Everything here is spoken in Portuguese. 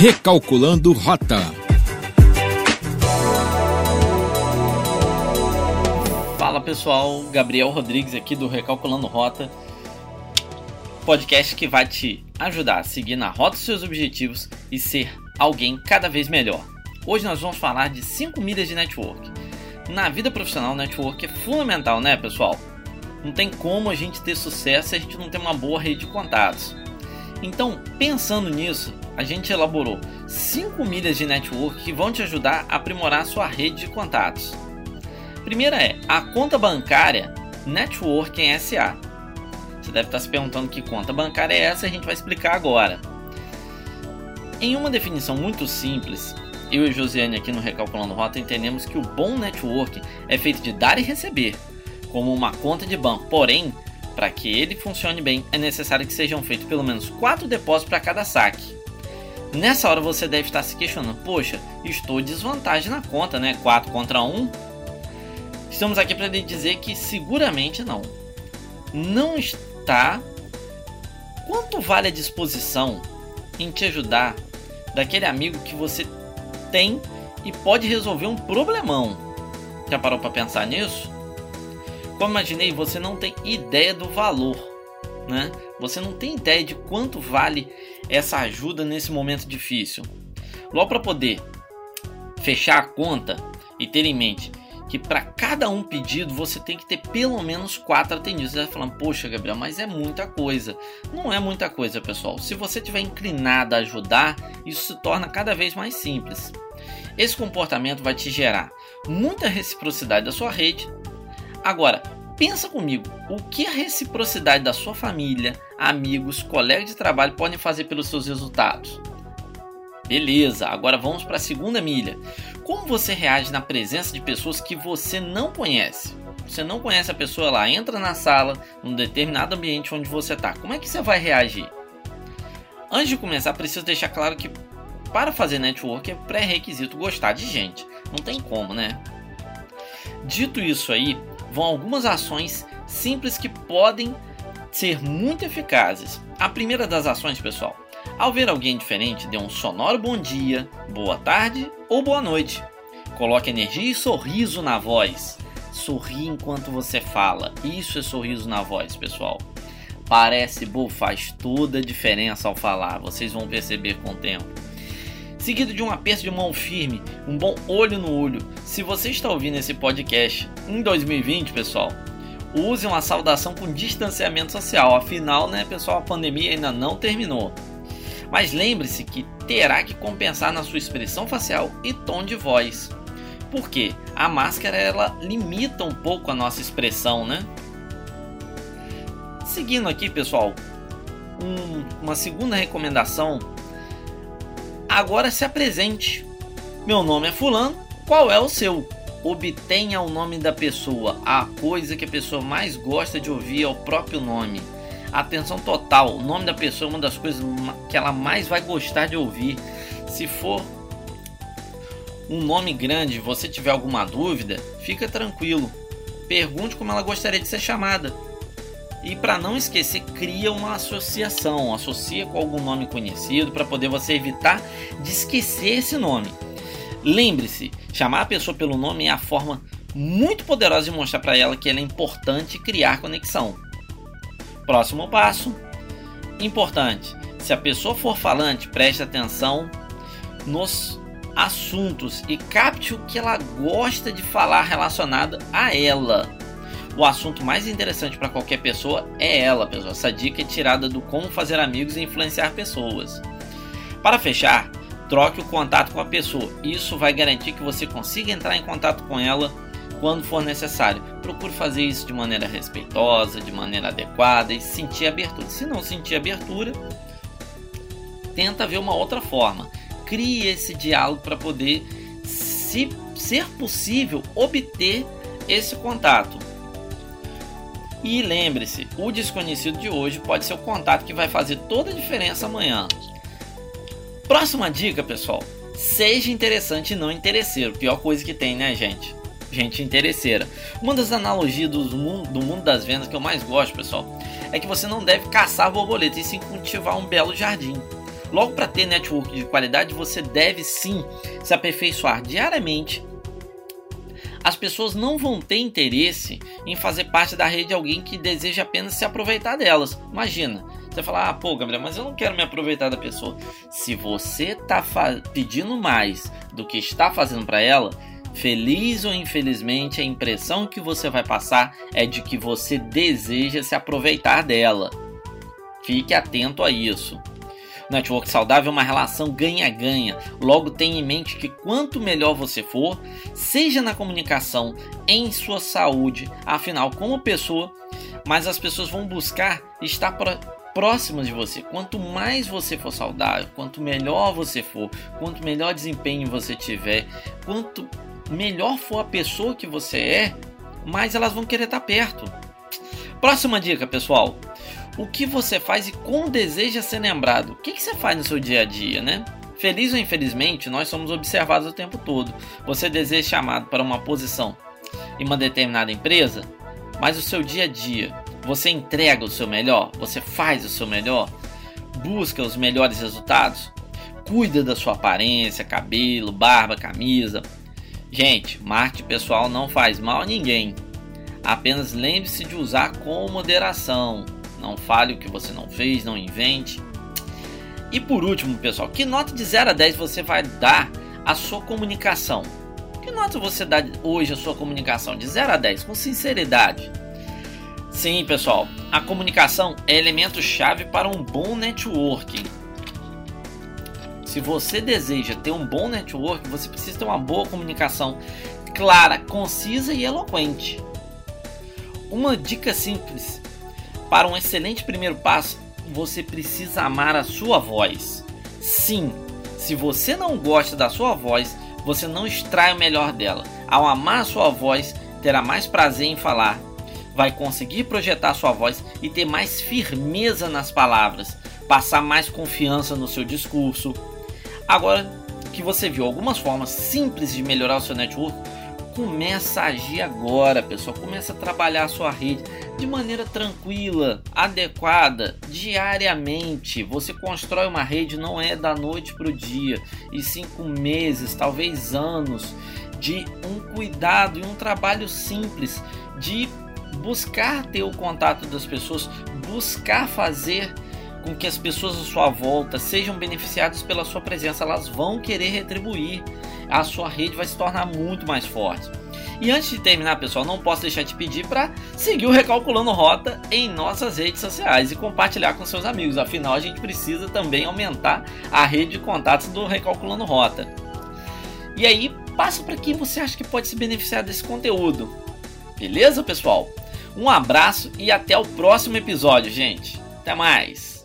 Recalculando Rota. Fala pessoal, Gabriel Rodrigues aqui do Recalculando Rota, podcast que vai te ajudar a seguir na rota dos seus objetivos e ser alguém cada vez melhor. Hoje nós vamos falar de 5 milhas de network. Na vida profissional, network é fundamental, né, pessoal? Não tem como a gente ter sucesso se a gente não tem uma boa rede de contatos. Então, pensando nisso, a gente elaborou 5 milhas de network que vão te ajudar a aprimorar a sua rede de contatos. Primeira é a conta bancária Networking SA. Você deve estar se perguntando que conta bancária é essa, a gente vai explicar agora. Em uma definição muito simples, eu e Josiane aqui no Recalculando Rota entendemos que o bom network é feito de dar e receber, como uma conta de banco. Porém, para que ele funcione bem, é necessário que sejam feitos pelo menos 4 depósitos para cada saque. Nessa hora você deve estar se questionando: poxa, estou em desvantagem na conta, né? 4 contra 1. Estamos aqui para lhe dizer que seguramente não. Não está. Quanto vale a disposição em te ajudar daquele amigo que você tem e pode resolver um problemão? Já parou para pensar nisso? Como imaginei, você não tem ideia do valor, né? Você não tem ideia de quanto vale essa ajuda nesse momento difícil. Logo para poder fechar a conta e ter em mente que para cada um pedido você tem que ter pelo menos quatro atendidos. Você vai falando, poxa, Gabriel, mas é muita coisa. Não é muita coisa, pessoal. Se você tiver inclinado a ajudar, isso se torna cada vez mais simples. Esse comportamento vai te gerar muita reciprocidade da sua rede, Agora, pensa comigo, o que a reciprocidade da sua família, amigos, colegas de trabalho podem fazer pelos seus resultados? Beleza, agora vamos para a segunda milha. Como você reage na presença de pessoas que você não conhece? Você não conhece a pessoa, ela entra na sala, num determinado ambiente onde você está. Como é que você vai reagir? Antes de começar, preciso deixar claro que para fazer network é pré-requisito gostar de gente. Não tem como, né? Dito isso aí, vão algumas ações simples que podem ser muito eficazes. A primeira das ações, pessoal, ao ver alguém diferente, dê um sonoro bom dia, boa tarde ou boa noite. Coloque energia e sorriso na voz. Sorri enquanto você fala. Isso é sorriso na voz, pessoal. Parece bobo, faz toda a diferença ao falar. Vocês vão perceber com o tempo seguido de um aperto de mão firme, um bom olho no olho. Se você está ouvindo esse podcast em 2020, pessoal, use uma saudação com distanciamento social. Afinal, né, pessoal, a pandemia ainda não terminou. Mas lembre-se que terá que compensar na sua expressão facial e tom de voz. Porque a máscara ela limita um pouco a nossa expressão, né? Seguindo aqui, pessoal, um, uma segunda recomendação Agora se apresente. Meu nome é Fulano, qual é o seu? Obtenha o nome da pessoa. A coisa que a pessoa mais gosta de ouvir é o próprio nome. Atenção total, o nome da pessoa é uma das coisas que ela mais vai gostar de ouvir. Se for um nome grande, você tiver alguma dúvida, fica tranquilo. Pergunte como ela gostaria de ser chamada. E para não esquecer, cria uma associação, associa com algum nome conhecido para poder você evitar de esquecer esse nome. Lembre-se, chamar a pessoa pelo nome é a forma muito poderosa de mostrar para ela que ela é importante criar conexão. Próximo passo: importante. Se a pessoa for falante, preste atenção nos assuntos e capte o que ela gosta de falar relacionado a ela o assunto mais interessante para qualquer pessoa é ela, pessoal. Essa dica é tirada do como fazer amigos e influenciar pessoas. Para fechar, troque o contato com a pessoa. Isso vai garantir que você consiga entrar em contato com ela quando for necessário. Procure fazer isso de maneira respeitosa, de maneira adequada e sentir abertura. Se não sentir abertura, tenta ver uma outra forma. Crie esse diálogo para poder, se ser possível, obter esse contato. E lembre-se, o desconhecido de hoje pode ser o contato que vai fazer toda a diferença amanhã. Próxima dica, pessoal. Seja interessante e não interesseiro. Pior coisa que tem, né, gente? Gente interesseira. Uma das analogias do mundo, do mundo das vendas que eu mais gosto, pessoal, é que você não deve caçar borboletas e sim cultivar um belo jardim. Logo, para ter network de qualidade, você deve sim se aperfeiçoar diariamente. As pessoas não vão ter interesse em fazer parte da rede de alguém que deseja apenas se aproveitar delas. Imagina, você fala, ah, pô, Gabriel, mas eu não quero me aproveitar da pessoa. Se você tá pedindo mais do que está fazendo para ela, feliz ou infelizmente, a impressão que você vai passar é de que você deseja se aproveitar dela. Fique atento a isso. Network saudável é uma relação ganha-ganha. Logo, tenha em mente que quanto melhor você for, seja na comunicação, em sua saúde, afinal, como pessoa, mais as pessoas vão buscar estar próximas de você. Quanto mais você for saudável, quanto melhor você for, quanto melhor desempenho você tiver, quanto melhor for a pessoa que você é, mais elas vão querer estar perto. Próxima dica, pessoal o que você faz e como deseja ser lembrado. O que, que você faz no seu dia a dia, né? Feliz ou infelizmente, nós somos observados o tempo todo. Você deseja ser chamado para uma posição em uma determinada empresa, mas o seu dia a dia, você entrega o seu melhor, você faz o seu melhor, busca os melhores resultados, cuida da sua aparência, cabelo, barba, camisa. Gente, marketing pessoal não faz mal a ninguém. Apenas lembre-se de usar com moderação. Não fale o que você não fez, não invente. E por último, pessoal, que nota de 0 a 10 você vai dar à sua comunicação? Que nota você dá hoje à sua comunicação? De 0 a 10, com sinceridade. Sim, pessoal, a comunicação é elemento chave para um bom networking. Se você deseja ter um bom network, você precisa ter uma boa comunicação clara, concisa e eloquente. Uma dica simples para um excelente primeiro passo, você precisa amar a sua voz. Sim, se você não gosta da sua voz, você não extrai o melhor dela. Ao amar a sua voz, terá mais prazer em falar, vai conseguir projetar sua voz e ter mais firmeza nas palavras, passar mais confiança no seu discurso. Agora que você viu algumas formas simples de melhorar o seu network, começa a agir agora, pessoal. Começa a trabalhar a sua rede de maneira tranquila, adequada, diariamente. Você constrói uma rede não é da noite para o dia, e cinco meses, talvez anos, de um cuidado e um trabalho simples de buscar ter o contato das pessoas, buscar fazer com que as pessoas à sua volta sejam beneficiadas pela sua presença, elas vão querer retribuir. A sua rede vai se tornar muito mais forte. E antes de terminar, pessoal, não posso deixar de pedir para seguir o Recalculando Rota em nossas redes sociais e compartilhar com seus amigos. Afinal, a gente precisa também aumentar a rede de contatos do Recalculando Rota. E aí, passa para quem você acha que pode se beneficiar desse conteúdo. Beleza, pessoal? Um abraço e até o próximo episódio, gente. Até mais!